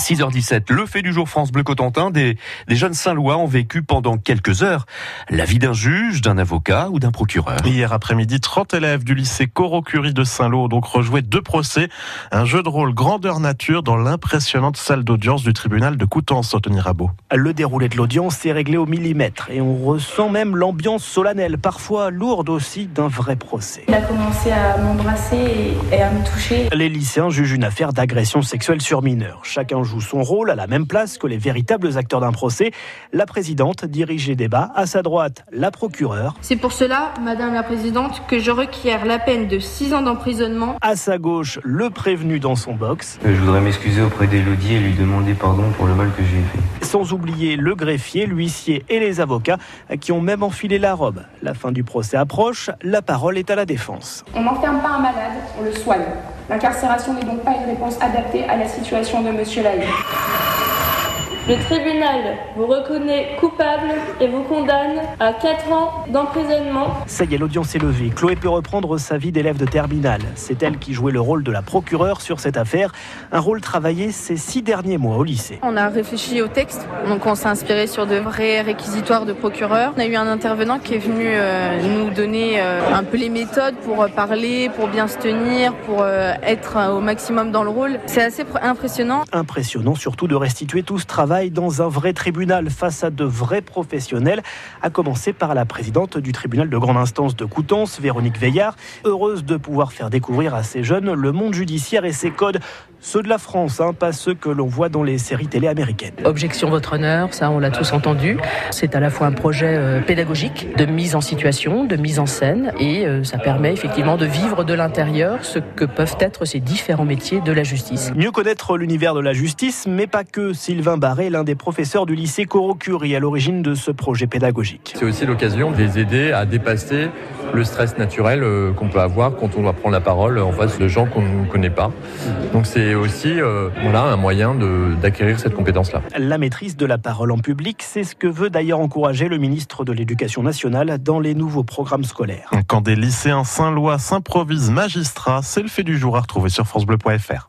6h17, le fait du jour France Bleu Cotentin, des, des jeunes Saint-Lois ont vécu pendant quelques heures la vie d'un juge, d'un avocat ou d'un procureur. Hier après-midi, 30 élèves du lycée Coro-Curie de Saint-Lô ont donc rejoué deux procès, un jeu de rôle grandeur nature dans l'impressionnante salle d'audience du tribunal de Coutances, Anthony Rabot. Le déroulé de l'audience est réglé au millimètre et on ressent même l'ambiance solennelle, parfois lourde aussi, d'un vrai procès. Il a commencé à m'embrasser et, et à me toucher. Les lycéens jugent une affaire d'agression sexuelle sur mineurs. Chacun joue son rôle à la même place que les véritables acteurs d'un procès. La présidente dirige les débats. À sa droite, la procureure. C'est pour cela, Madame la Présidente, que je requiers la peine de 6 ans d'emprisonnement. À sa gauche, le prévenu dans son box. Je voudrais m'excuser auprès d'Elodie et lui demander pardon pour le mal que j'ai fait. Sans oublier le greffier, l'huissier et les avocats qui ont même enfilé la robe. La fin du procès approche. La parole est à la défense. On n'enferme pas un malade, on le soigne. L'incarcération n'est donc pas une réponse adaptée à la situation de Monsieur Laïc. Le tribunal vous reconnaît coupable et vous condamne à 4 ans d'emprisonnement. Ça y est, l'audience est levée. Chloé peut reprendre sa vie d'élève de terminale. C'est elle qui jouait le rôle de la procureure sur cette affaire. Un rôle travaillé ces six derniers mois au lycée. On a réfléchi au texte, donc on s'est inspiré sur de vrais réquisitoires de procureurs. On a eu un intervenant qui est venu euh, nous donner euh, un peu les méthodes pour parler, pour bien se tenir, pour euh, être au maximum dans le rôle. C'est assez impressionnant. Impressionnant surtout de restituer tout ce travail dans un vrai tribunal face à de vrais professionnels, à commencer par la présidente du tribunal de grande instance de Coutances, Véronique Veillard, heureuse de pouvoir faire découvrir à ces jeunes le monde judiciaire et ses codes, ceux de la France, hein, pas ceux que l'on voit dans les séries télé américaines. Objection votre honneur, ça on l'a tous entendu. C'est à la fois un projet euh, pédagogique, de mise en situation, de mise en scène, et euh, ça permet effectivement de vivre de l'intérieur ce que peuvent être ces différents métiers de la justice. Mieux connaître l'univers de la justice, mais pas que. Sylvain Barré, l'un des professeurs du lycée Coro-Curie, à l'origine de ce projet pédagogique. C'est aussi l'occasion de les aider à dépasser le stress naturel euh, qu'on peut avoir quand on doit prendre la parole en face de gens qu'on ne connaît pas. Donc c'est aussi euh, voilà, un moyen d'acquérir cette compétence-là. La maîtrise de la parole en public, c'est ce que veut d'ailleurs encourager le ministre de l'Éducation nationale dans les nouveaux programmes scolaires. Quand des lycéens Saint-Lois s'improvisent magistrats, c'est le fait du jour à retrouver sur francebleu.fr.